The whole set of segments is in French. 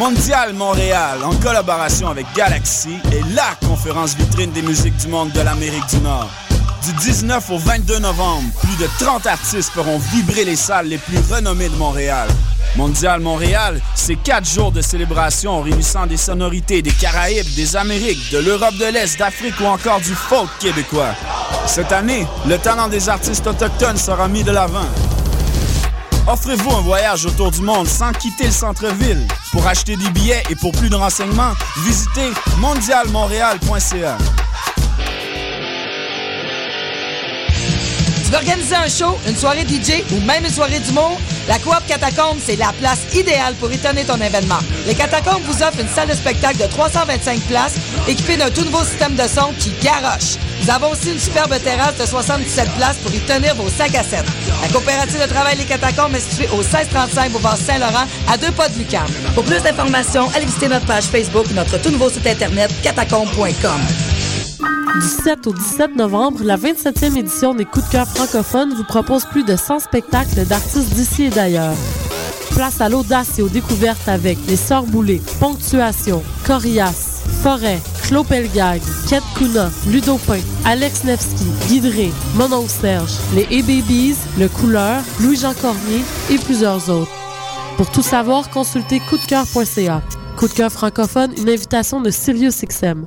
Mondial Montréal, en collaboration avec Galaxy, est la conférence vitrine des musiques du monde de l'Amérique du Nord. Du 19 au 22 novembre, plus de 30 artistes feront vibrer les salles les plus renommées de Montréal. Mondial Montréal, c'est quatre jours de célébration réunissant des sonorités des Caraïbes, des Amériques, de l'Europe de l'Est, d'Afrique ou encore du folk québécois. Cette année, le talent des artistes autochtones sera mis de l'avant. Offrez-vous un voyage autour du monde sans quitter le centre-ville. Pour acheter des billets et pour plus de renseignements, visitez mondialmontréal.ca. Tu veux organiser un show, une soirée DJ ou même une soirée d'humour? La Coop Catacombe, c'est la place idéale pour étonner ton événement. Les Catacombes vous offrent une salle de spectacle de 325 places équipée d'un tout nouveau système de son qui garoche. Nous avons aussi une superbe terrasse de 77 places pour y tenir vos 5 à 7. La coopérative de travail Les Catacombes est située au 1635 Boulevard Saint-Laurent, à deux pas de Lucam. Pour plus d'informations, allez visiter notre page Facebook ou notre tout nouveau site internet catacombe.com. Du 7 au 17 novembre, la 27e édition des Coups de cœur francophones vous propose plus de 100 spectacles d'artistes d'ici et d'ailleurs. Place à l'audace et aux découvertes avec Les Sœurs Boulées, Ponctuation, Corias, Forêt, Claude Pelgag, Ket Kuna, Ludopin, Alex Nevsky, Guidré, Monon Serge, Les A-Babies, Le Couleur, Louis-Jean Cormier et plusieurs autres. Pour tout savoir, consultez coupdecoeur.ca. Coup de cœur francophone, une invitation de Sirius XM.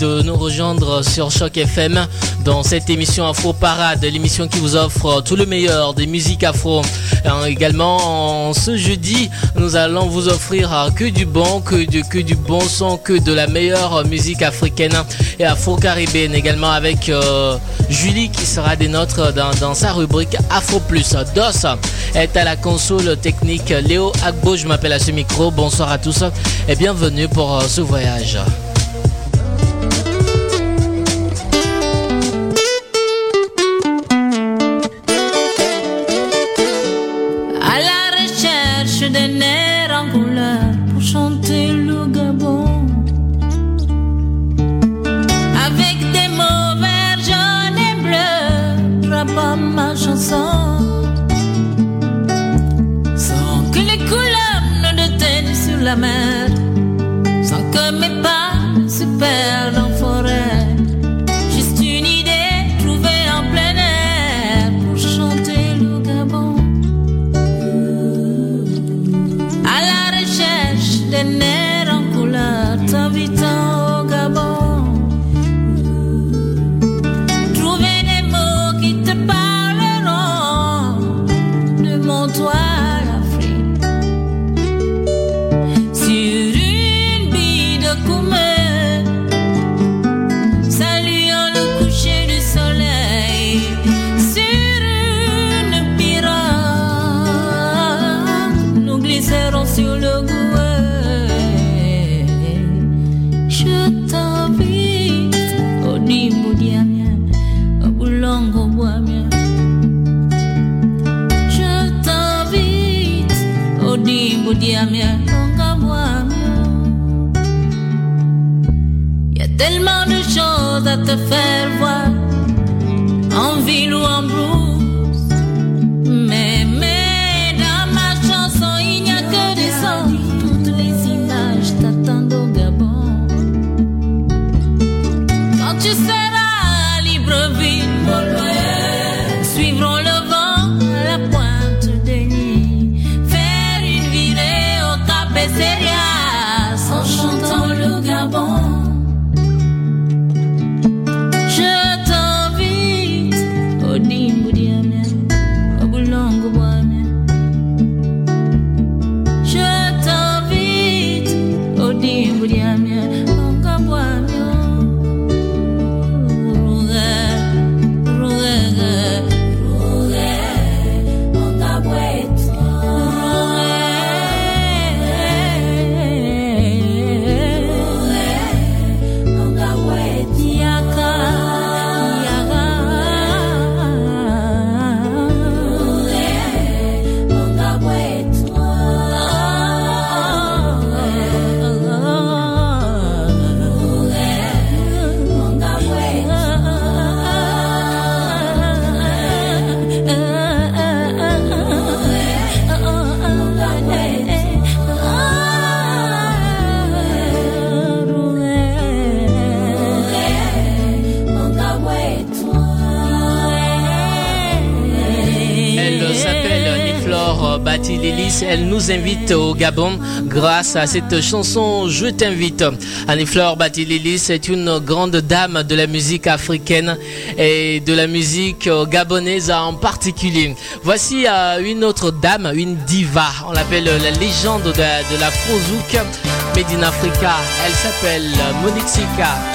De nous rejoindre sur Choc FM dans cette émission Afro Parade, l'émission qui vous offre tout le meilleur des musiques afro. Euh, Également, en ce jeudi, nous allons vous offrir euh, que du bon, que du, que du bon son, que de la meilleure musique africaine et afro-caribéenne. Également avec euh, Julie qui sera des nôtres dans, dans sa rubrique Afro Plus. DOS est à la console technique. Léo Agbo, je m'appelle à ce micro. Bonsoir à tous et bienvenue pour ce voyage. Gabon grâce à cette chanson Je t'invite. Annie-Flore Batilélis est une grande dame de la musique africaine et de la musique gabonaise en particulier. Voici euh, une autre dame, une diva. On l'appelle la légende de, de la Frozouk Made in Africa. Elle s'appelle Monique Sika.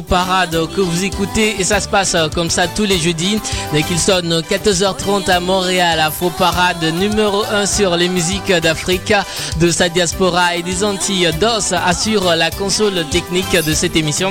Parade que vous écoutez et ça se passe comme ça tous les jeudis dès qu'il sonne 14h30 à Montréal. Afro Parade numéro 1 sur les musiques d'Afrique, de sa diaspora et des Antilles. DOS assure la console technique de cette émission.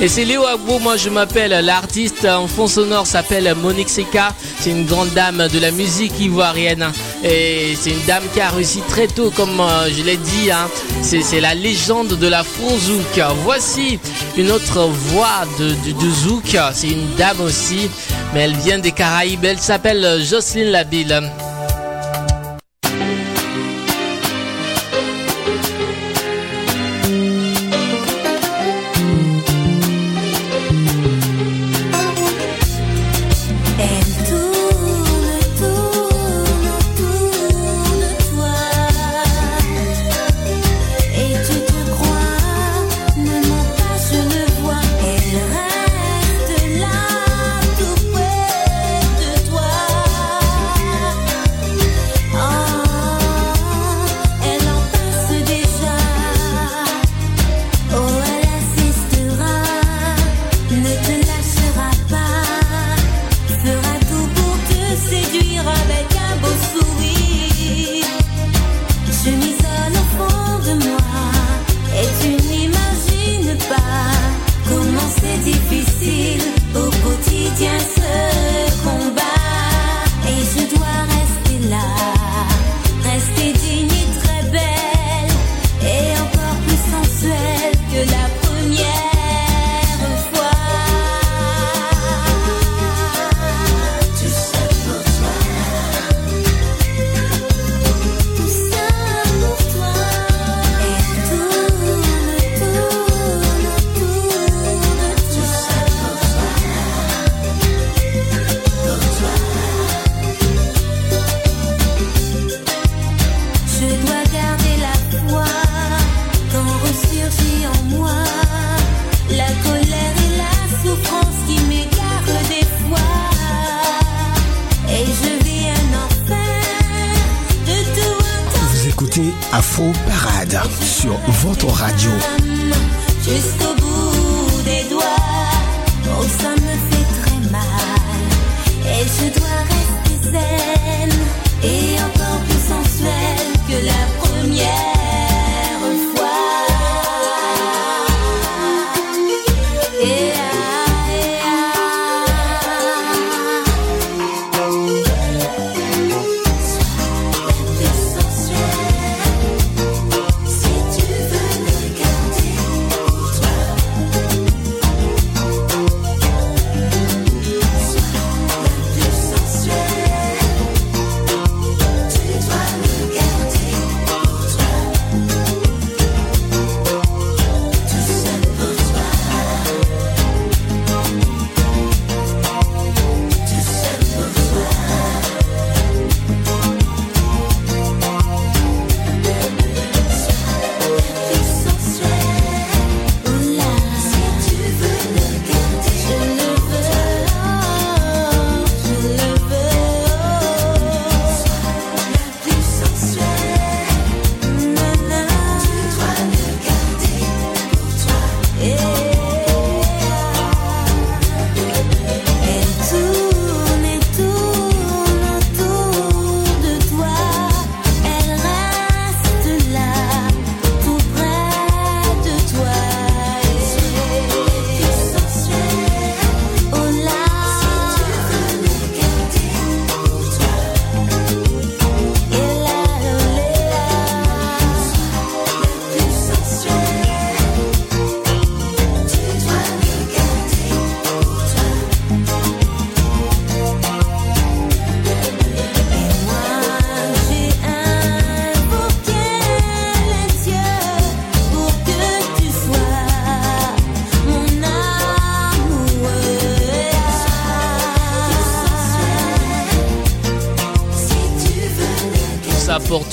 Et c'est Léo Agbo, moi je m'appelle l'artiste en fond sonore s'appelle Monique Seka. C'est une grande dame de la musique ivoirienne et c'est une dame qui a réussi très tôt comme euh, je l'ai dit. Hein. C'est la légende de la Zouk. Voici une autre voix de, de, Zouk. C'est une dame aussi, mais elle vient des Caraïbes. Elle s'appelle Jocelyne Labille.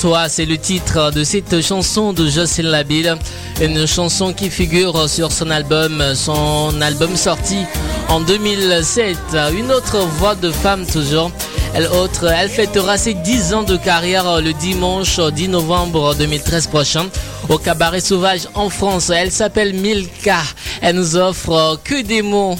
toi, c'est le titre de cette chanson de Jocelyn Labille, une chanson qui figure sur son album, son album sorti en 2007. Une autre voix de femme toujours. Elle autre, elle fêtera ses 10 ans de carrière le dimanche 10 novembre 2013 prochain au Cabaret Sauvage en France. Elle s'appelle Milka. Elle nous offre que des mots.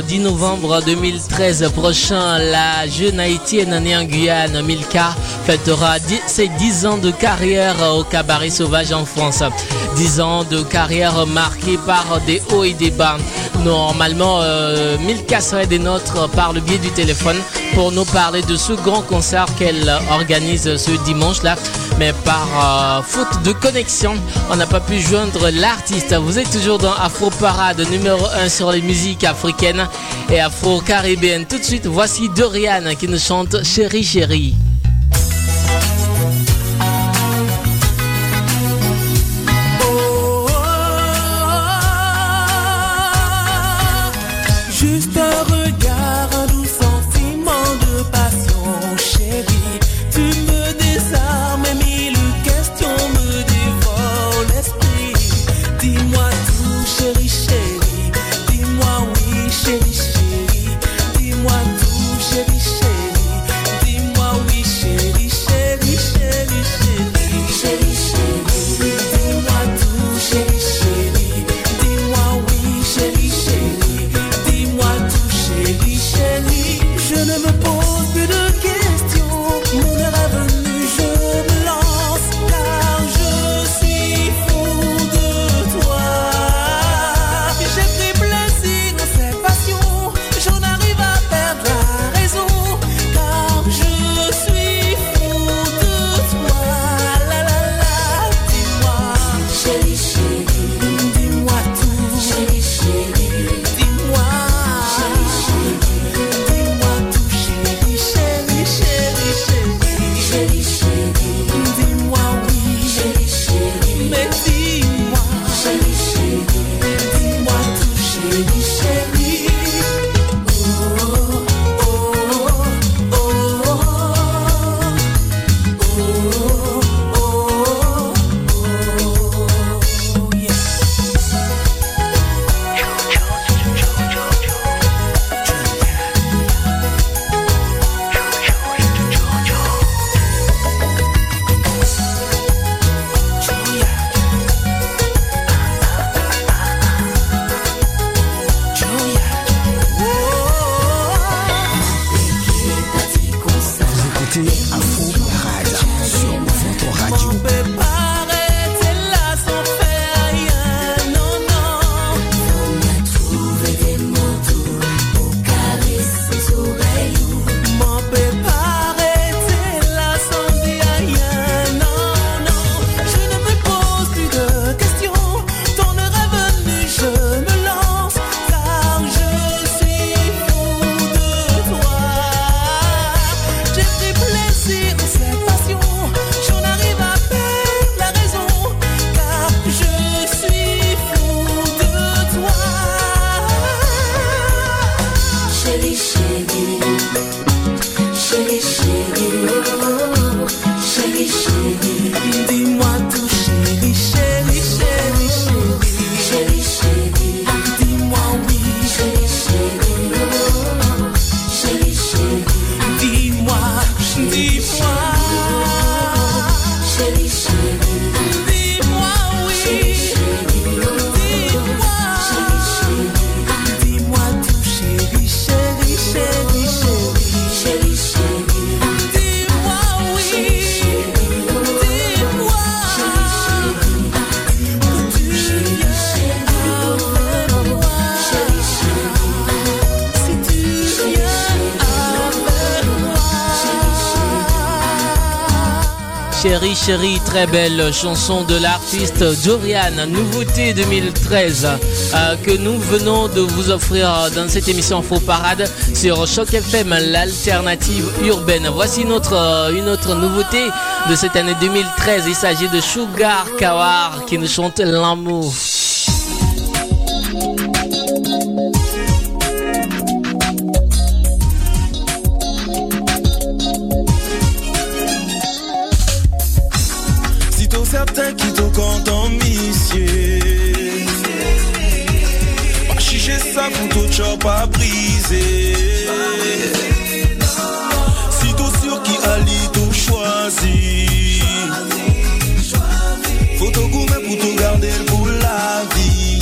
10 novembre 2013 prochain, la jeune haïtienne née en Guyane, Milka, fêtera ses 10 ans de carrière au cabaret sauvage en France. 10 ans de carrière marquée par des hauts et des bas. Normalement, euh, Milka serait des nôtres par le biais du téléphone pour nous parler de ce grand concert qu'elle organise ce dimanche-là mais par euh, faute de connexion, on n'a pas pu joindre l'artiste. Vous êtes toujours dans Afro Parade numéro 1 sur les musiques africaines et afro-caribéennes. Tout de suite, voici Dorian qui nous chante Chéri Chéri. Chérie, très belle chanson de l'artiste Dorian, nouveauté 2013 euh, que nous venons de vous offrir dans cette émission Faux Parade sur Choc FM, l'alternative urbaine. Voici une autre, euh, une autre nouveauté de cette année 2013. Il s'agit de Sugar Kawar qui nous chante l'amour. Tout à briser. Si t'es sûr qui allie tout choisi. Faut tout gourmet pour tout garder pour la vie.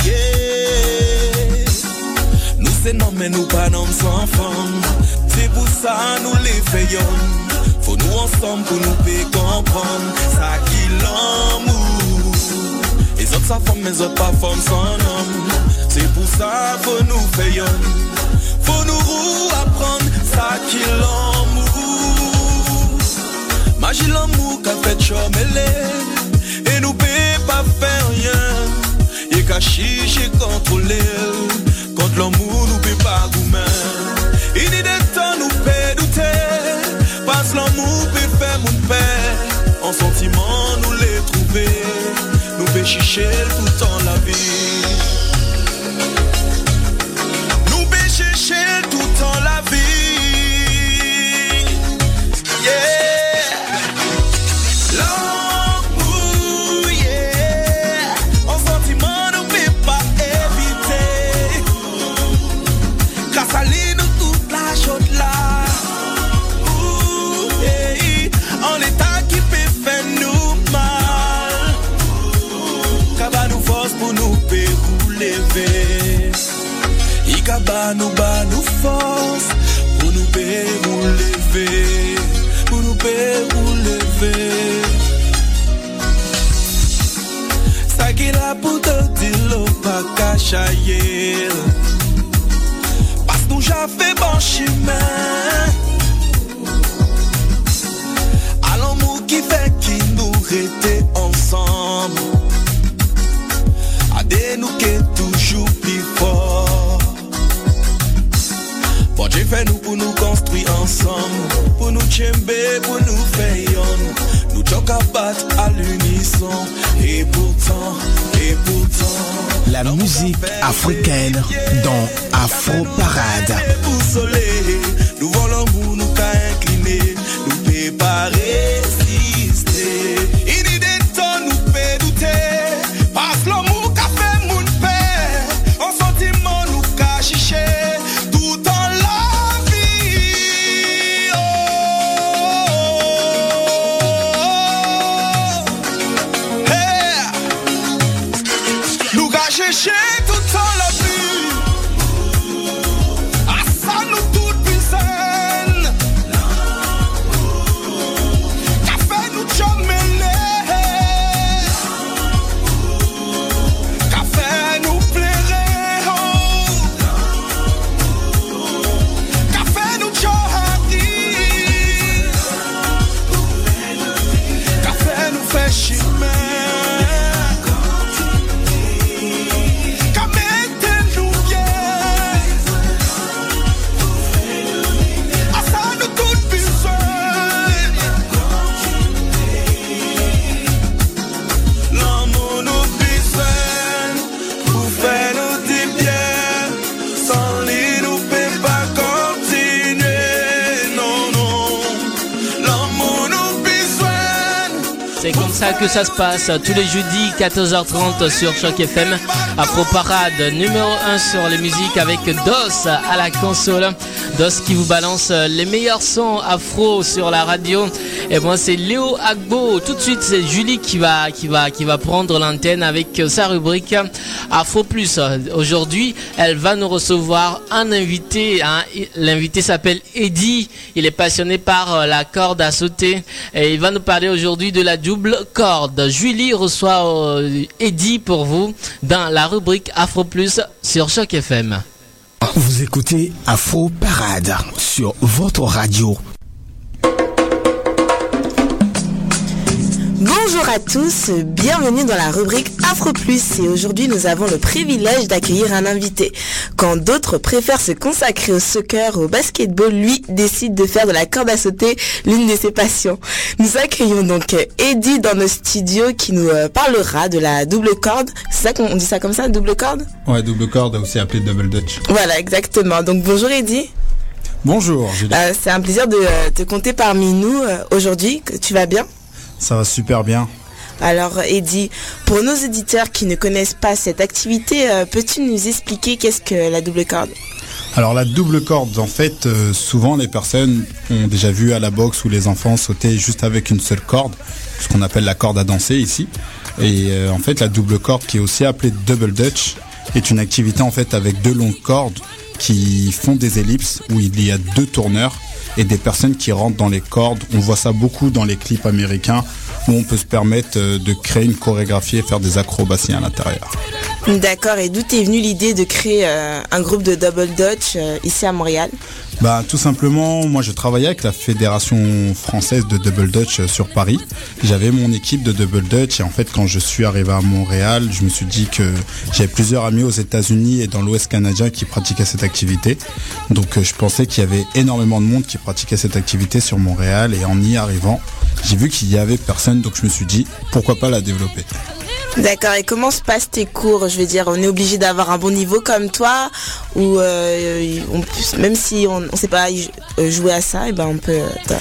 Nous c'est non mais nous pas non sans femme. C'est pour ça nous les faisons. Faut nous ensemble pour nous payer comprendre ça qui l'amour. Les autres ça femme, mais autres pas femme sans homme. C'est pour ça faut nous faisons. Faut nous apprendre ça qui l'amour. Magie l'amour qu'a fait chomele. Et nous paye pas faire rien. Et qu'à chicher contrôler. Contre l'amour nous paye pas gourmet. Il dit des temps nous paye douter. Parce l'amour peut faire mon père. En sentiment nous les trouver. Nous paye chicher tout temps la vie. Chercher tout temps la vie. Que ça se passe tous les jeudis 14h30 sur Choc FM. Afro Parade numéro 1 sur les musiques avec DOS à la console. DOS qui vous balance les meilleurs sons afro sur la radio. Et moi c'est Léo Agbo. Tout de suite c'est Julie qui va qui va qui va prendre l'antenne avec sa rubrique Afro Plus. Aujourd'hui, elle va nous recevoir un invité. hein. L'invité s'appelle Eddie. Il est passionné par euh, la corde à sauter et il va nous parler aujourd'hui de la double corde. Julie reçoit euh, Eddie pour vous dans la rubrique Afro Plus sur Choc FM. Vous écoutez Afro Parade sur votre radio. Bonjour à tous, bienvenue dans la rubrique Afro Plus et aujourd'hui nous avons le privilège d'accueillir un invité. Quand d'autres préfèrent se consacrer au soccer ou au basketball, lui décide de faire de la corde à sauter l'une de ses passions. Nous accueillons donc Eddie dans nos studios qui nous euh, parlera de la double corde. C'est ça qu'on dit ça comme ça, double corde? Ouais, double corde, aussi appelé double dutch. Voilà, exactement. Donc bonjour Eddie. Bonjour, Julie. Euh, C'est un plaisir de euh, te compter parmi nous aujourd'hui. Que Tu vas bien? Ça va super bien. Alors Eddie, pour nos éditeurs qui ne connaissent pas cette activité, euh, peux-tu nous expliquer qu'est-ce que la double corde? Alors la double corde, en fait, euh, souvent les personnes ont déjà vu à la boxe où les enfants sautaient juste avec une seule corde, ce qu'on appelle la corde à danser ici. Et euh, en fait, la double corde, qui est aussi appelée double dutch, est une activité en fait avec deux longues cordes qui font des ellipses où il y a deux tourneurs et des personnes qui rentrent dans les cordes. On voit ça beaucoup dans les clips américains où on peut se permettre euh, de créer une chorégraphie et faire des acrobaties à l'intérieur. D'accord, et d'où t'es venue l'idée de créer euh, un groupe de double dutch euh, ici à Montréal? Bah tout simplement, moi je travaillais avec la fédération française de double dutch euh, sur Paris. J'avais mon équipe de double dutch et en fait quand je suis arrivé à Montréal, je me suis dit que j'avais plusieurs amis aux États-Unis et dans l'Ouest canadien qui pratiquaient cette activité. Donc euh, je pensais qu'il y avait énormément de monde qui pratiquait cette activité sur Montréal et en y arrivant, j'ai vu qu'il y avait personne donc je me suis dit pourquoi pas la développer? D'accord, et comment se passent tes cours? Je veux dire, on est obligé d'avoir un bon niveau comme toi ou euh, même si on ne sait pas jouer à ça, et ben on peut... euh,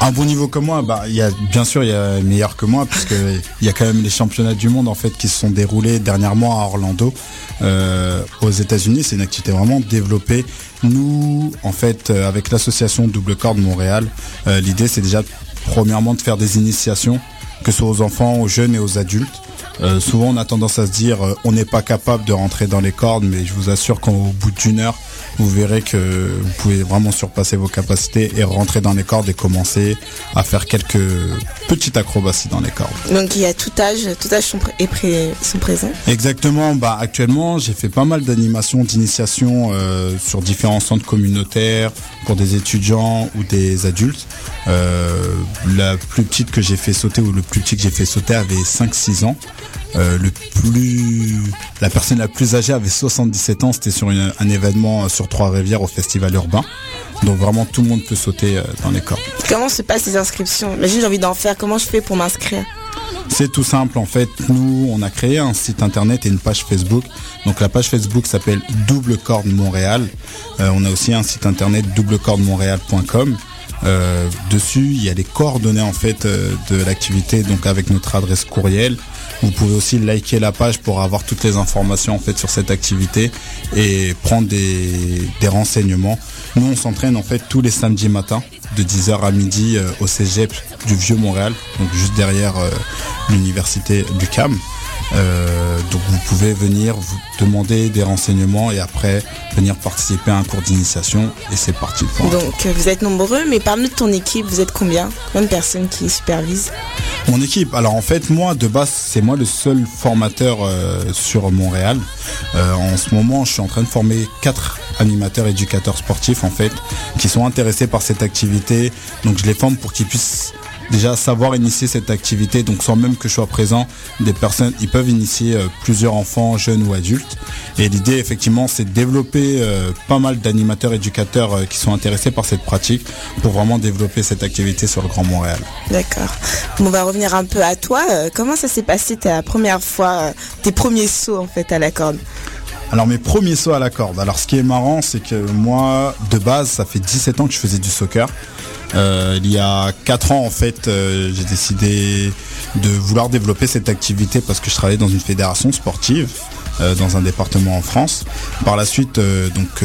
Un bon niveau comme moi, bah, y a, bien sûr, il y a meilleur que moi, puisque il y a quand même les championnats du monde en fait qui se sont déroulés dernièrement à Orlando, euh, aux États-Unis. C'est une activité vraiment développée. Nous, en fait, avec l'association Double Corde Montréal, l'idée c'est déjà premièrement de faire des initiations, que ce soit aux enfants, aux jeunes et aux adultes. Euh, souvent, on a tendance à se dire, euh, on n'est pas capable de rentrer dans les cordes, mais je vous assure qu'au bout d'une heure, vous verrez que vous pouvez vraiment surpasser vos capacités et rentrer dans les cordes et commencer à faire quelques petites acrobaties dans les cordes. Donc il y a tout âge, tout âge sont, pré- sont présents. Exactement. Bah actuellement, j'ai fait pas mal d'animations, d'initiation euh, sur différents centres communautaires pour des étudiants ou des adultes. Euh, la plus petite que j'ai fait sauter ou le plus petit que j'ai fait sauter avait 5-6 ans. Euh, le plus, la personne la plus âgée avait 77 ans. C'était sur une- un événement sur Trois-Rivières au festival urbain. Donc vraiment tout le monde peut sauter euh, dans les cordes. Comment se passent les inscriptions? Imagine j'ai envie d'en faire, comment je fais pour m'inscrire? C'est tout simple en fait. Nous, on a créé un site internet et une page Facebook. Donc la page Facebook s'appelle Double Corde Montréal. Euh, on a aussi un site internet doublecordemontréal.com. Euh, dessus, il y a les coordonnées en fait euh, de l'activité, donc avec notre adresse courriel. Vous pouvez aussi liker la page pour avoir toutes les informations en sur cette activité et prendre des, renseignements. Nous, on s'entraîne en fait tous les samedis matins de 10h à midi euh, au Cégep du Vieux Montréal, juste derrière l'université du CAM. Euh, donc vous pouvez venir vous demander des renseignements et après venir participer à un cours d'initiation et c'est parti pour. Donc vous êtes nombreux, mais parmi ton équipe, vous êtes combien? Combien de personnes qui supervisent? Mon équipe, alors en fait moi de base c'est moi le seul formateur euh, sur Montréal. Euh, en ce moment je suis en train de former quatre animateurs éducateurs sportifs en fait qui sont intéressés par cette activité. Donc je les forme pour qu'ils puissent déjà savoir initier cette activité. Donc sans même que je sois présent, des personnes ils peuvent initier euh, plusieurs enfants, jeunes ou adultes. Et l'idée effectivement c'est de développer euh, pas mal d'animateurs éducateurs euh, qui sont intéressés par cette pratique pour vraiment développer cette activité sur le Grand Montréal. D'accord. On va revenir un peu à toi. Comment ça s'est passé ta première fois, tes premiers sauts en fait à la corde? Alors mes premiers sauts à la corde. Alors ce qui est marrant, c'est que moi, de base, ça fait 17 ans que je faisais du soccer. Euh, il y a 4 ans, en fait, euh, j'ai décidé de vouloir développer cette activité parce que je travaillais dans une fédération sportive euh, dans un département en France. Par la suite, donc,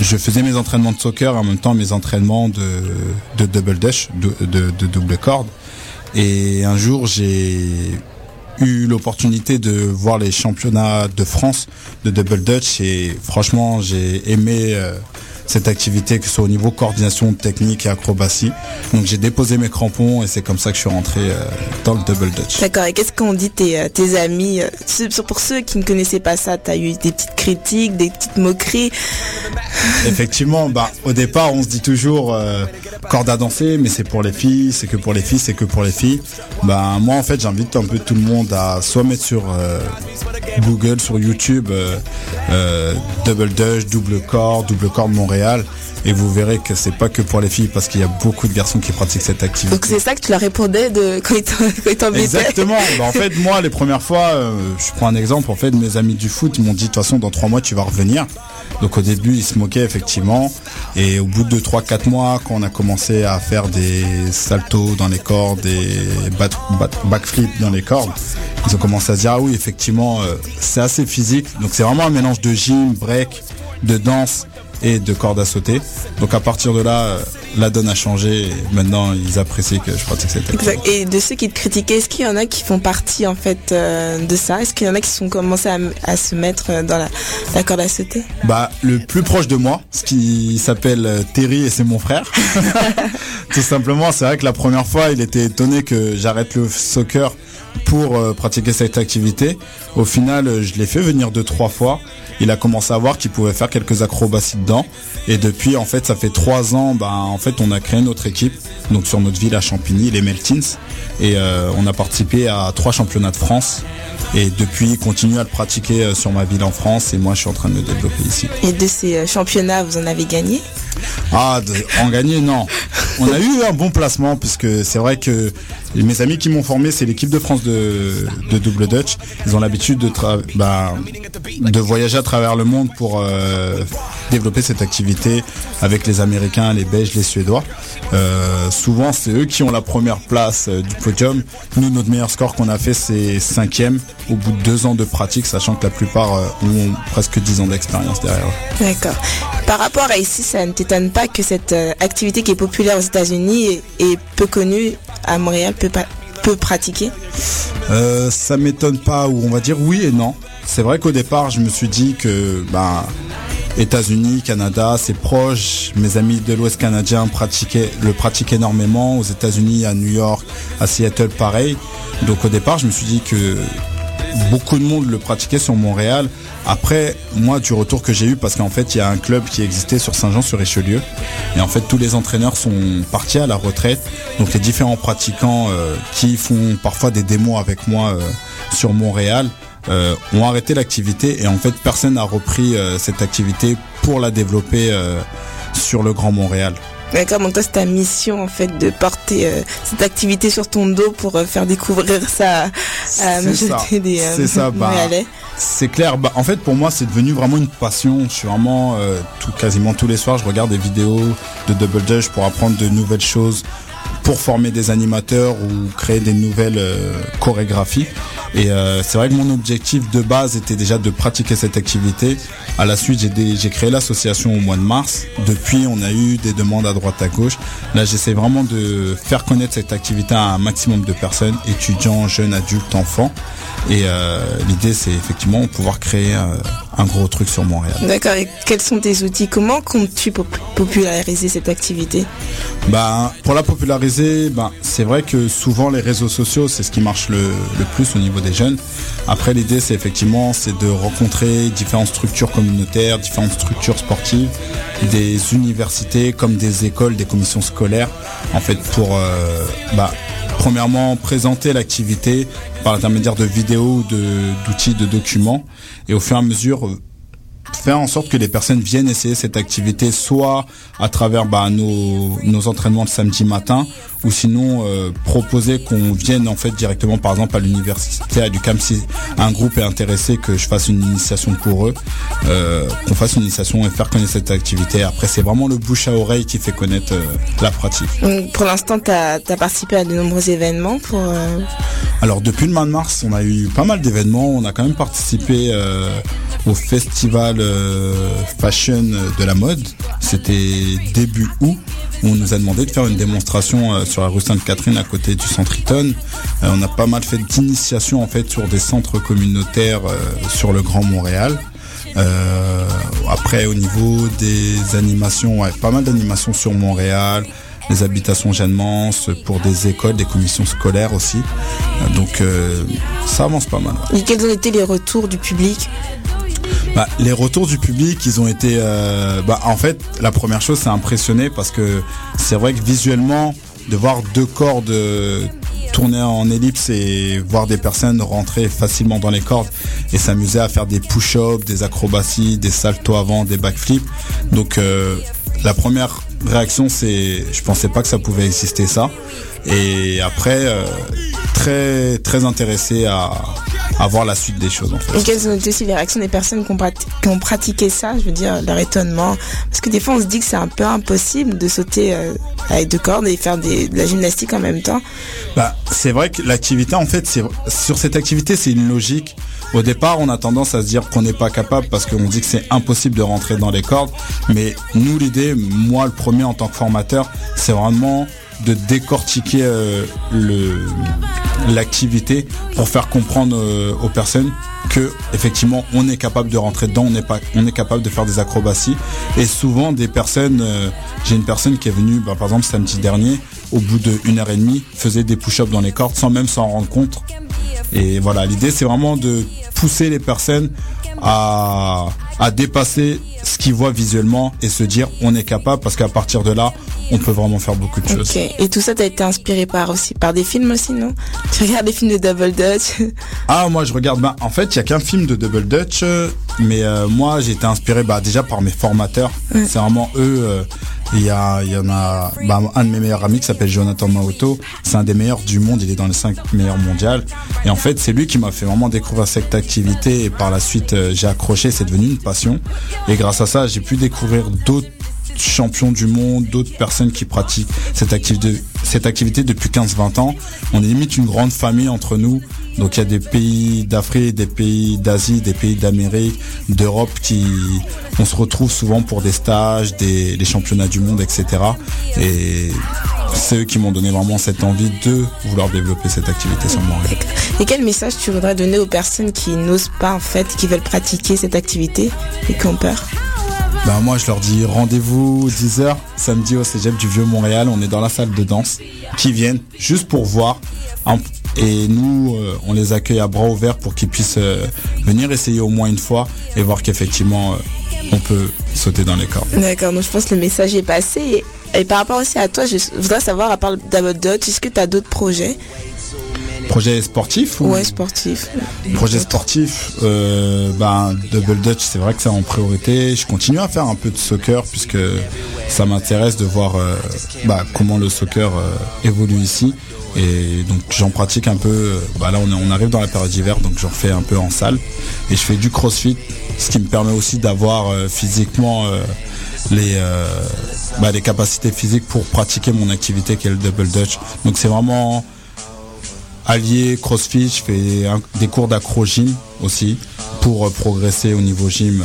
je faisais mes entraînements de soccer et en même temps mes entraînements de, double dash, de, de- de double corde. Et un jour, j'ai eu l'opportunité de voir les championnats de France de double dutch et franchement, j'ai aimé cette activité, que ce soit au niveau coordination technique et acrobatie. Donc j'ai déposé mes crampons et c'est comme ça que je suis rentré euh, dans le double dutch. D'accord, et qu'est-ce qu'ont dit tes, euh, tes amis euh, Pour ceux qui ne connaissaient pas ça, t'as eu des petites critiques, des petites moqueries? Effectivement, bah, au départ, on se dit toujours euh, corde à danser, mais c'est pour les filles, c'est que pour les filles, c'est que pour les filles. Bah, moi, en fait, j'invite un peu tout le monde à soit mettre sur euh, Google, sur YouTube, euh, double dash, double corde, double corde Montréal, et vous verrez que c'est pas que pour les filles, parce qu'il y a beaucoup de garçons qui pratiquent cette activité. Donc c'est ça que tu leur répondais de quand ils t'embêtaient Exactement. Bah, en fait, moi, les premières fois, euh, je prends un exemple. En fait, mes amis du foot ils m'ont dit de toute façon, dans trois mois, tu vas revenir. Donc au début, ils se moquaient effectivement. Et au bout de 3-4 mois, quand on a commencé à faire des saltos dans les cordes, des backflips dans les cordes, ils ont commencé à se dire ah oui, effectivement, euh, c'est assez physique. Donc c'est vraiment un mélange de gym, break, de danse et de corde à sauter. Donc à partir de là, euh, la donne a changé. Et maintenant, ils apprécient que je pratique cette technique. Exact. Et de ceux qui te critiquaient, est-ce qu'il y en a qui font partie en fait euh, de ça? Est-ce qu'il y en a qui sont commencés à, se mettre euh, dans la, la corde à sauter? Bah, le plus proche de moi, ce qui s'appelle Terry et c'est mon frère. Tout simplement, c'est vrai que la première fois, il était étonné que j'arrête le soccer pour euh, pratiquer cette activité. Au final, euh, je l'ai fait venir deux, trois fois. Il a commencé à voir qu'il pouvait faire quelques acrobaties dedans. Et depuis, en fait, ça fait trois ans, bah, en fait, on a créé notre équipe. Donc, sur notre ville à Champigny, les Meltins. Et euh, on a participé à trois championnats de France. Et depuis, il continue à le pratiquer sur ma ville en France. Et moi, je suis en train de le développer ici. Et de ces championnats, vous en avez gagné? Ah, de, en gagner, non. On a eu un bon placement puisque c'est vrai que mes amis qui m'ont formé, c'est l'équipe de France de, double Dutch. Ils ont l'habitude bah, de voyager à travers le monde pour euh, développer cette activité avec les Américains, les Belges, les Suédois. Euh, souvent, c'est eux qui ont la première place euh, du podium. Nous, notre meilleur score qu'on a fait, c'est cinquième au bout de deux ans de pratique, sachant que la plupart ont presque dix ans d'expérience derrière. D'accord. Par rapport à ici, ça ne t'étonne pas que cette activité qui est populaire aux États-Unis et peu connue à Montréal peut, pas, peut pratiquer Euh, ça m'étonne pas, ou on va dire oui et non. C'est vrai qu'au départ, je me suis dit que ben, États-Unis, Canada, c'est proche. Mes amis de l'Ouest canadien le pratiquent énormément. Aux États-Unis, à New York, à Seattle, pareil. Donc au départ, je me suis dit que beaucoup de monde le pratiquait sur Montréal. Après, moi, du retour que j'ai eu, parce qu'en fait, il y a un club qui existait sur Saint-Jean-sur-Richelieu. Et en fait, tous les entraîneurs sont partis à la retraite. Donc, les différents pratiquants euh, qui font parfois des démos avec moi euh, sur Montréal euh, ont arrêté l'activité. Et en fait, personne n'a repris cette activité pour la développer sur le Grand Montréal. D'accord, donc toi c'est ta mission en fait de porter euh, cette activité sur ton dos pour euh, faire découvrir ça à C'est majorité ça. des euh, C'est ça, bah. C'est clair. Bah, en fait, pour moi, c'est devenu vraiment une passion. Je suis vraiment tout, quasiment tous les soirs, je regarde des vidéos de Double Dutch pour apprendre de nouvelles choses, pour former des animateurs ou créer des nouvelles euh, chorégraphies. Et euh, c'est vrai que mon objectif de base était déjà de pratiquer cette activité. À la suite, j'ai créé l'association au mois de mars. Depuis, on a eu des demandes à droite à gauche. Là, j'essaie vraiment de faire connaître cette activité à un maximum de personnes, étudiants, jeunes, adultes, enfants. Et euh, l'idée, c'est effectivement pouvoir créer euh, un gros truc sur Montréal. D'accord, et quels sont tes outils? Comment comptes-tu pop- populariser cette activité? Bah, pour la populariser, bah, c'est vrai que souvent les réseaux sociaux, c'est ce qui marche le, le plus au niveau des jeunes. Après, l'idée, c'est effectivement, c'est de rencontrer différentes structures communautaires, différentes structures sportives, des universités comme des écoles, des commissions scolaires, en fait, pour, euh, bah, premièrement, présenter l'activité par l'intermédiaire de vidéos, d'outils, de documents, et au fur et à mesure, faire en sorte que les personnes viennent essayer cette activité, soit à travers bah, nos, nos entraînements de samedi matin, ou sinon euh, proposer qu'on vienne en fait directement, par exemple à l'université à l'UQAM si un groupe est intéressé que je fasse une initiation pour eux, euh, qu'on fasse une initiation et faire connaître cette activité. Après, c'est vraiment le bouche à oreille qui fait connaître euh, la pratique. Donc, pour l'instant, tu as, participé à de nombreux événements pour... Alors depuis le mois de mars, on a eu pas mal d'événements. On a quand même participé au festival fashion de la mode. C'était début août. où On nous a demandé de faire une démonstration sur la rue Sainte-Catherine à côté du centre Eaton. Euh, on a pas mal fait d'initiation en fait sur des centres communautaires euh, sur le Grand Montréal. Euh, après au niveau des animations, ouais, pas mal d'animations sur Montréal, les habitations Jeanne-Mance, pour des écoles, des commissions scolaires aussi. Donc euh, ça avance pas mal. Et quels ont été les retours du public? Bah, les retours du public, ils ont été. euh, bah, en fait, la première chose, c'est impressionné parce que c'est vrai que visuellement, de voir deux cordes tourner en ellipse et voir des personnes rentrer facilement dans les cordes et s'amuser à faire des push-ups, des acrobaties, des saltos avant, des backflips. Donc, euh, la première réaction, c'est, je pensais pas que ça pouvait exister ça. Et après, euh, très très intéressé à, à voir la suite des choses. En fait. Et quelles ont été aussi les réactions des personnes qui ont, prati- qui ont pratiqué ça Je veux dire, leur étonnement? Parce que des fois, on se dit que c'est un peu impossible de sauter euh, avec deux cordes et faire des- de la gymnastique en même temps. Bah, c'est vrai que l'activité, en fait, c'est sur cette activité, c'est une logique. Au départ, on a tendance à se dire qu'on n'est pas capable parce qu'on dit que c'est impossible de rentrer dans les cordes. Mais nous, l'idée, moi, le premier en tant que formateur, c'est vraiment de décortiquer euh, le l'activité pour faire comprendre euh, aux personnes que effectivement on est capable de rentrer dedans, on est pas, on est capable de faire des acrobaties. Et souvent des personnes, euh, j'ai une personne qui est venue, bah, par exemple samedi dernier, au bout d'une heure et demie, faisait des push-ups dans les cordes sans même s'en rendre compte. Et voilà, l'idée c'est vraiment de pousser les personnes à, à dépasser ce qu'ils voient visuellement et se dire on est capable parce qu'à partir de là, on peut vraiment faire beaucoup de choses. Et tout ça, t'as été inspiré par aussi par des films aussi, non? Tu regardes des films de Double Dutch? Ah moi je regarde bah, en fait il y a qu'un film de Double Dutch euh, mais euh, moi j'ai été inspiré bah, déjà par mes formateurs. C'est vraiment eux euh, il y, a, il en a bah, un de mes meilleurs amis qui s'appelle Jonathan Maoto. C'est un des meilleurs du monde. Il est dans les 5 meilleurs mondiales. Et en fait c'est lui qui m'a fait vraiment découvrir cette activité. Et par la suite euh, j'ai accroché. C'est devenu une passion. Et grâce à ça j'ai pu découvrir d'autres champions du monde, d'autres personnes qui pratiquent cette activité depuis 15-20 ans. On est limite une grande famille entre nous. Donc il y a des pays d'Afrique, des pays d'Asie, des pays d'Amérique, d'Europe qui, on se retrouve souvent pour des stages, des les championnats du monde, etc. Et c'est eux qui m'ont donné vraiment cette envie de vouloir développer cette activité sur Montréal. Et quel message tu voudrais donner aux personnes qui n'osent pas en fait, qui veulent pratiquer cette activité et qui ont peur? Ben moi je leur dis rendez-vous 10h samedi au Cégep du Vieux Montréal, on est dans la salle de danse, qui viennent juste pour voir Un- et nous euh, on les accueille à bras ouverts pour qu'ils puissent euh, venir essayer au moins une fois et voir qu'effectivement euh, on peut sauter dans les cordes. D'accord, donc je pense que le message est passé. Et, par rapport aussi à toi, je voudrais savoir, à part Dutch, est-ce que tu as d'autres projets? Projet sportif ou? Ouais, sportifs. Projet sportif, euh, ben Double Dutch, c'est vrai que c'est en priorité. Je continue à faire un peu de soccer puisque ça m'intéresse de voir euh, bah, comment le soccer euh, évolue ici. Et donc j'en pratique un peu. Bah là on, on arrive dans la période d'hiver, donc j'en fais un peu en salle. Et je fais du CrossFit, ce qui me permet aussi d'avoir euh, physiquement euh, les euh, bah, les capacités physiques pour pratiquer mon activité qui est le Double Dutch. Donc c'est vraiment allié crossfit, je fais des cours d'accro-gym aussi pour euh, progresser au niveau gym, euh,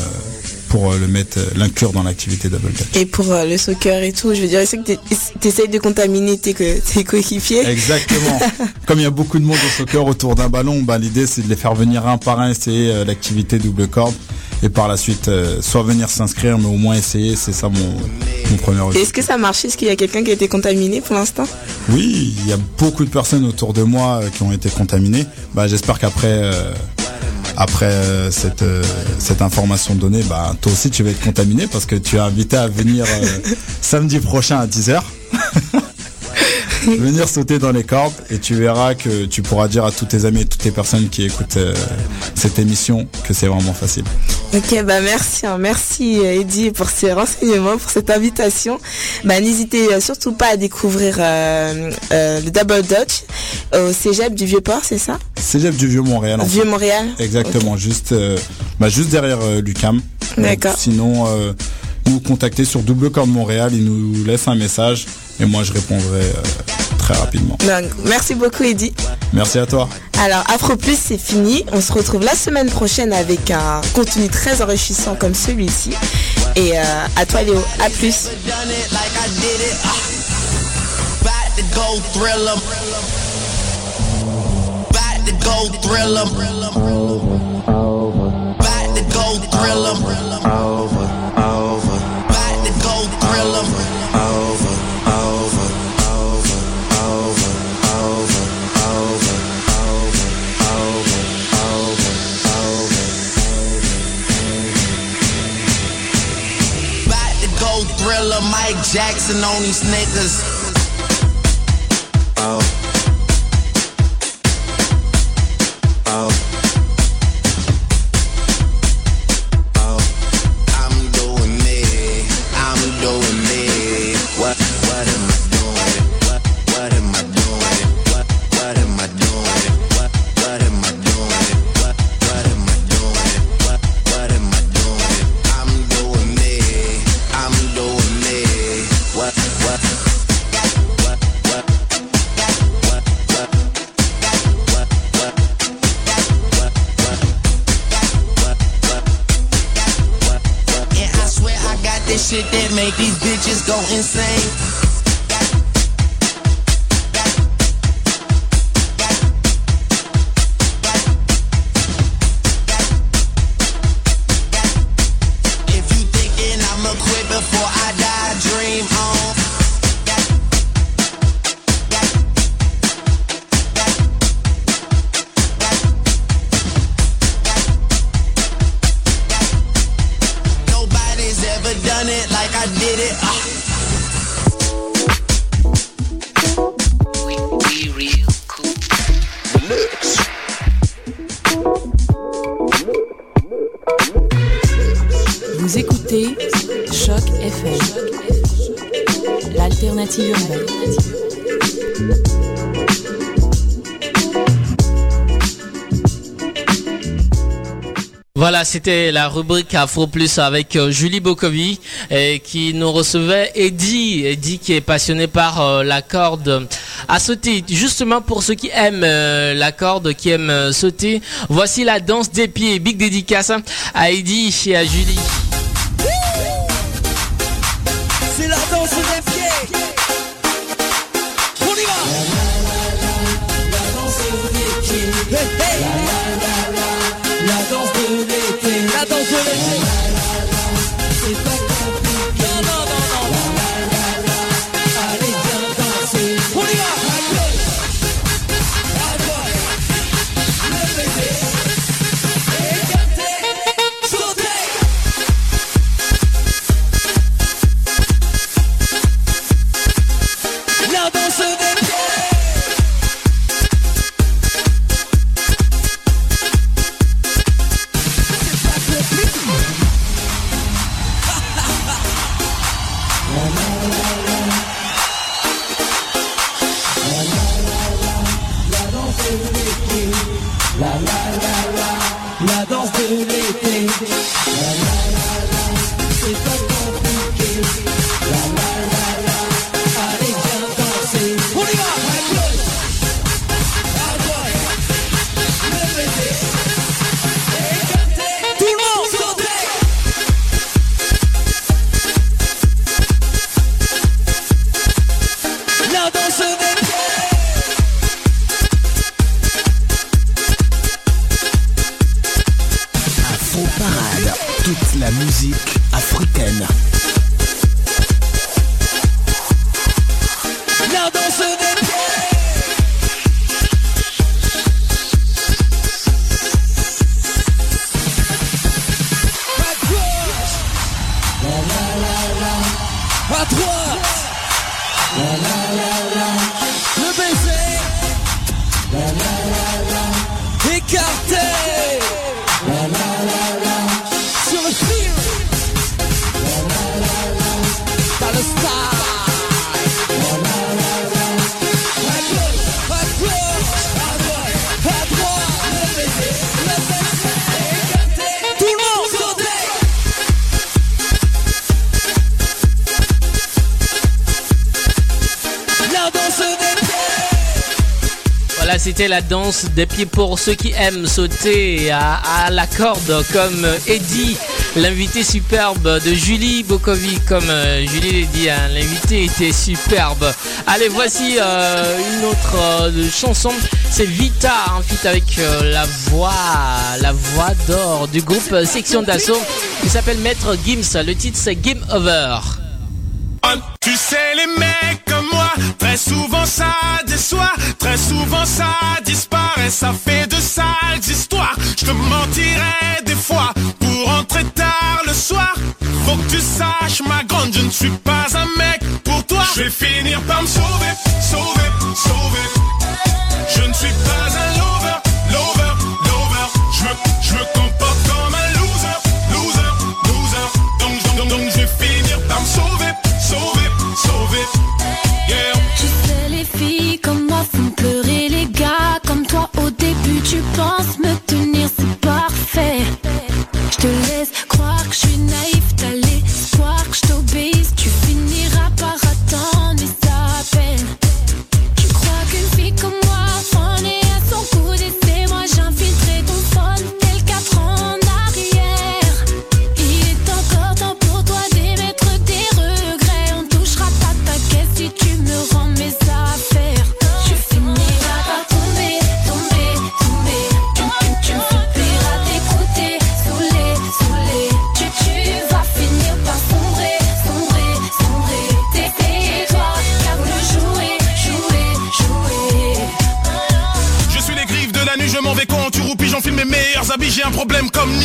pour euh, le mettre, euh, l'inclure dans l'activité double dutch. Et pour euh, le soccer et tout, je veux dire, c'est que tu essayes de contaminer tes, tes coéquipiers. Exactement. Comme il y a beaucoup de monde au soccer autour d'un ballon, bah, l'idée c'est de les faire venir un par un essayer l'activité double corde et par la suite euh, soit venir s'inscrire mais au moins essayer, c'est ça mon, mon premier Et objectif. Est-ce que ça a marché Est-ce qu'il y a quelqu'un qui a été contaminé pour l'instant? Oui, il y a beaucoup de personnes autour de moi euh, qui ont été contaminées. Bah, j'espère qu'après euh, après euh, cette euh, cette information donnée, bah toi aussi tu vas être contaminé parce que tu es invité à venir euh, samedi prochain à 10h. venir sauter dans les cordes et tu verras que tu pourras dire à tous tes amis et toutes les personnes qui écoutent euh, cette émission que c'est vraiment facile. Ok, bah merci, hein. merci euh, Eddie pour ces renseignements, pour cette invitation. Bah n'hésitez euh, surtout pas à découvrir euh, euh, le Double Dutch au Cégep du Vieux-Port, c'est ça? Cégep du Vieux Montréal. en fait. Vieux-Montréal Exactement, juste, bah, juste derrière l'UCAM. D'accord. Sinon, nous contacter sur Double Corps Montréal, ils nous laissent un message et moi je répondrai euh, très rapidement. Donc, merci beaucoup Eddie. Merci à toi. Alors Afro Plus c'est fini, on se retrouve la semaine prochaine avec un contenu très enrichissant comme celui-ci. Et euh, à toi Léo, à plus. Jackson on these niggas. Oh. Make these bitches go insane. C'était la rubrique Afro Plus avec euh, Julie Bokovi et qui nous recevait Eddie, Eddie qui est passionné par euh, la corde à sauter. Justement pour ceux qui aiment euh, la corde, qui aiment sauter, voici la danse des pieds. Big dédicace à Eddie et à Julie. C'était la danse des pieds pour ceux qui aiment sauter à, la corde, comme Eddie, l'invité superbe de Julie Bokovic, comme euh, Julie l'a dit, hein, l'invité était superbe. Allez, voici euh, une autre euh, chanson, c'est Vita, en feat avec la voix, la voix d'or du groupe Section d'Assaut, qui s'appelle Maître Gims. Le titre c'est Game Over. Tu sais, les mecs très souvent ça déçoit, très souvent ça disparaît, ça fait de sales histoires. Je te mentirais des fois pour rentrer tard le soir. Faut que tu saches, ma grande, je ne suis pas un mec pour toi. Je vais finir par me sauver, sauver, sauver.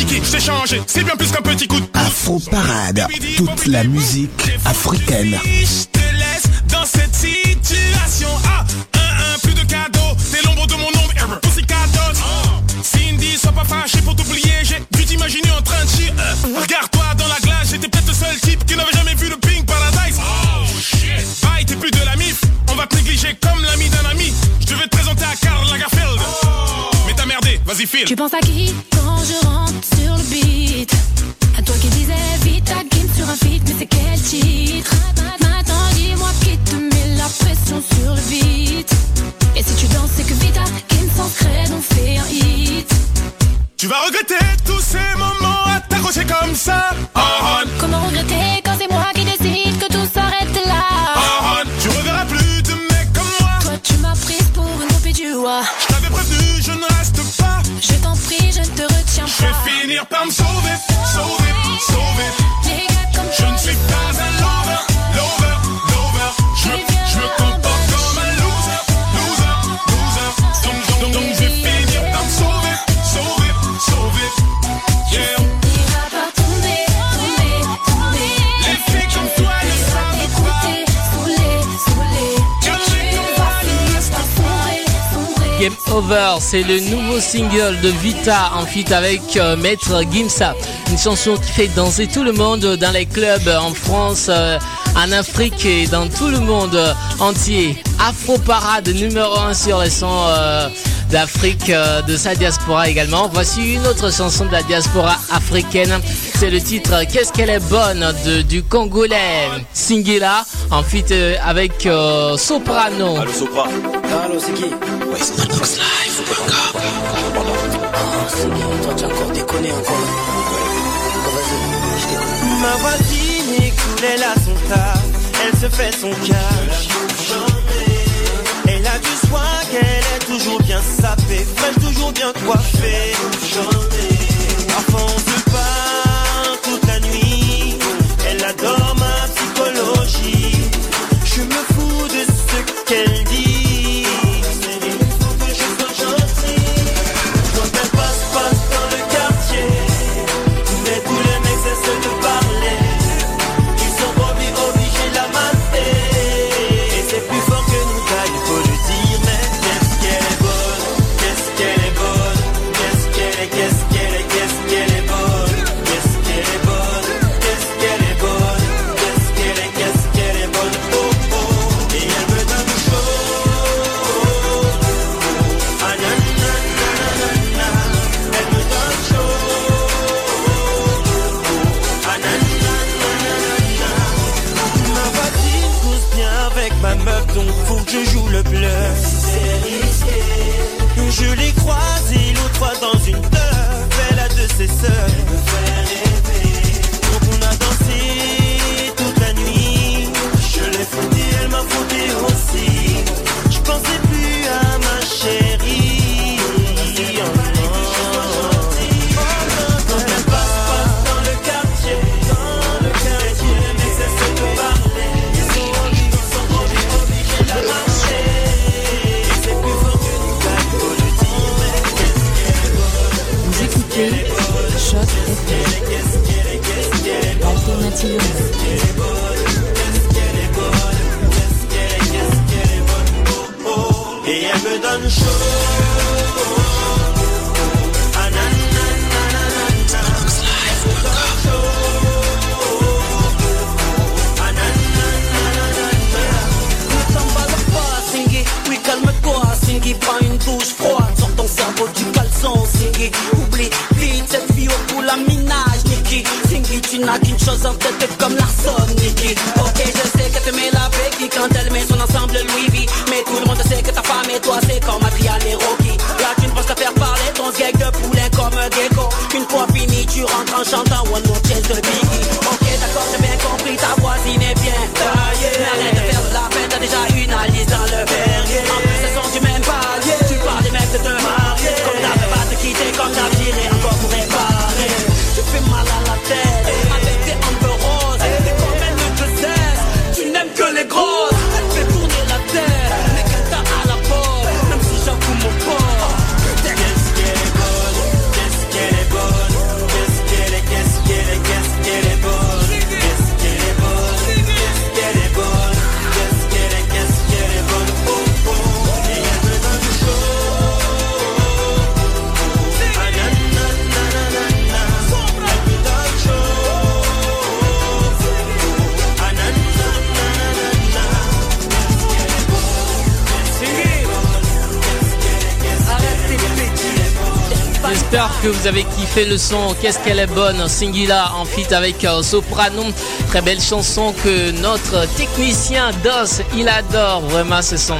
Je t'ai changé, c'est bien plus qu'un petit coup de Afro Parade, toute la musique africaine. Je te laisse dans cette situation. Ah, un, un, plus de cadeaux. T'es l'ombre de mon ombre. Pussy cadote. Cindy, sois pas fâché pour t'oublier. J'ai dû t'imaginer en train de chier. Euh, Regarde-toi dans la glace. J'étais peut-être le seul type qui n'avait jamais vu le Pink Paradise. Oh shit. Bye, t'es plus de la mif. On va te négliger comme l'ami d'un ami. Je devais te présenter à Karl Lagerfeld. Mais t'as merdé. Vas-y, file. Tu penses à qui quand je rentre? Beat À toi qui disais vite à Kim sur un feat, mais c'est quel titre? Maintenant dis-moi qui te met la pression sur le beat Et si tu danses, c'est que Vita, Kim sans scred, on fait un hit. Tu vas regretter tous ces moments à t'accrocher comme ça. Oh, vais pas finir Game Over, c'est le nouveau single de Vita en feat avec euh, Maître Gimsa. Une chanson qui fait danser tout le monde dans les clubs en France, euh, en Afrique et dans tout le monde entier. Afro Parade numéro 1 sur les sons euh, d'Afrique, euh, de sa diaspora également. Voici une autre chanson de la diaspora africaine. C'est le titre Qu'est-ce qu'elle est bonne de, du Congolais. Singila en feat euh, avec euh, Soprano. Allô Sopra. Allô c'est qui? Ouais c'est Manox Live encore. Oh c'est qui Toi tu as encore déconné encore. Bon vas-y je t'écoute. Ma voisine écoulait là son taf, elle se fait son cash. Du soin qu'elle est toujours bien sapée, fraîche, toujours bien coiffée. Parfois on se parle toute la nuit, elle adore Tu n'as qu'une chose en tête comme Larson. Ok, je sais que tu mets la béquille quand elle met son ensemble Louis V. Mais tout le monde sait que ta femme et toi, c'est comme Adrian et Rocky. Là, tu ne penses qu'à faire parler ton sgeg de poulet comme un gecko. Une fois fini, tu rentres en chantant One More Chance de Biggie. Ok, d'accord, j'ai bien compris, ta voisine est bien taillée. Mais arrête de faire de la peine, t'as déjà une Alice dans le verrier. En plus, elles sont du même palier. Tu parles des mecs de te marier. Comme t'avais pas te quitter, comme t'as tiré J'espère que vous avez kiffé le son. Qu'est-ce qu'elle est bonne, Singila en feat avec euh, Soprano. Très belle chanson que notre technicien DOS, il adore vraiment ce son.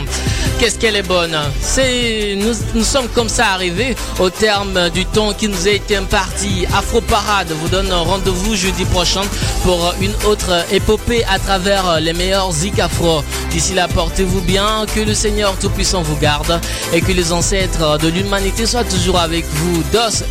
Qu'est-ce qu'elle est bonne. C'est nous, nous sommes comme ça arrivés au terme du temps qui nous a été imparti. Afro Parade vous donne rendez-vous jeudi prochain pour une autre épopée à travers les meilleurs zik afro. D'ici là, portez-vous bien, que le Seigneur Tout-Puissant vous garde et que les ancêtres de l'humanité soient toujours avec vous.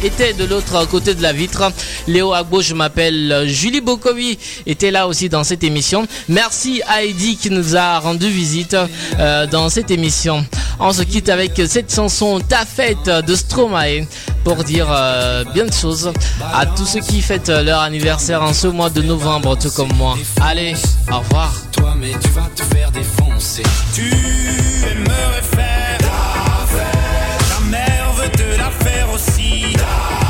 Était de l'autre côté de la vitre. Léo Agbo, je m'appelle Julie Bokovi, était là aussi dans cette émission. Merci à Heidi qui nous a rendu visite euh, dans cette émission. On se quitte avec cette chanson Ta fête de Stromae pour dire euh, bien de choses à tous ceux qui fêtent leur anniversaire en ce mois de novembre, tout comme moi. Allez, au revoir. Toi, mais tu vas te faire défoncer. Tu aimerais faire veut te la faire aussi.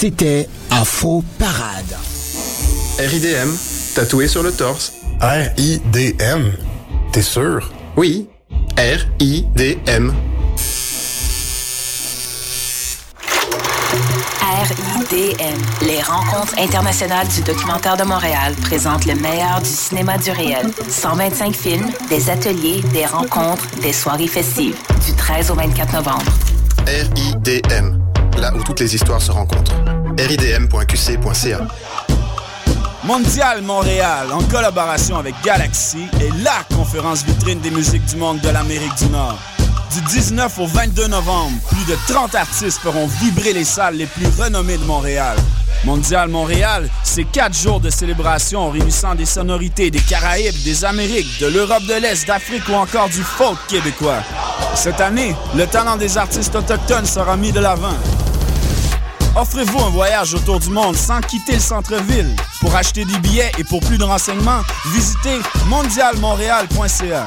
C'était Afro Parade. RIDM, tatoué sur le torse. R-I-D-M T'es sûr? Oui, R-I-D-M. RIDM, les rencontres internationales du documentaire de Montréal présentent le meilleur du cinéma du réel. 125 films, des ateliers, des rencontres, des soirées festives. Du 13 au 24 novembre. RIDM, les histoires se rencontrent. ridm.qc.ca Mondial Montréal, en collaboration avec Galaxy, est la conférence vitrine des musiques du monde de l'Amérique du Nord. Du 19 au 22 novembre, plus de 30 artistes feront vibrer les salles les plus renommées de Montréal. Mondial Montréal, c'est quatre jours de célébration réunissant des sonorités des Caraïbes, des Amériques, de l'Europe de l'Est, d'Afrique ou encore du folk québécois. Cette année, le talent des artistes autochtones sera mis de l'avant. Offrez-vous un voyage autour du monde sans quitter le centre-ville. Pour acheter des billets et pour plus de renseignements, visitez mondialmontréal.ca.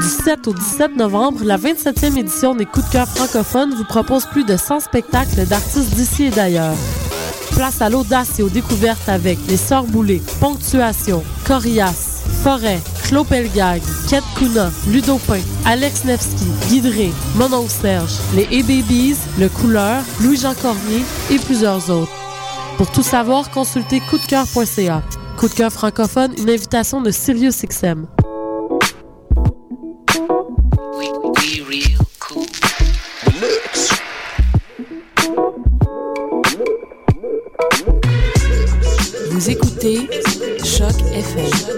17 au 17 novembre, la 27e édition des Coups de cœur francophones vous propose plus de 100 spectacles d'artistes d'ici et d'ailleurs. Place à l'audace et aux découvertes avec Les Sœurs Boulées, Ponctuation, Corias, Forêt, Claude Pelgag, Kate Kuna, Ludopin, Alex Nevsky, Guidré, Monon Serge, les E-Babies, Le Couleur, Louis-Jean Cormier et plusieurs autres. Pour tout savoir, consultez coupdecoeur.ca. Coup de cœur francophone, une invitation de Sirius XM. Choc FM.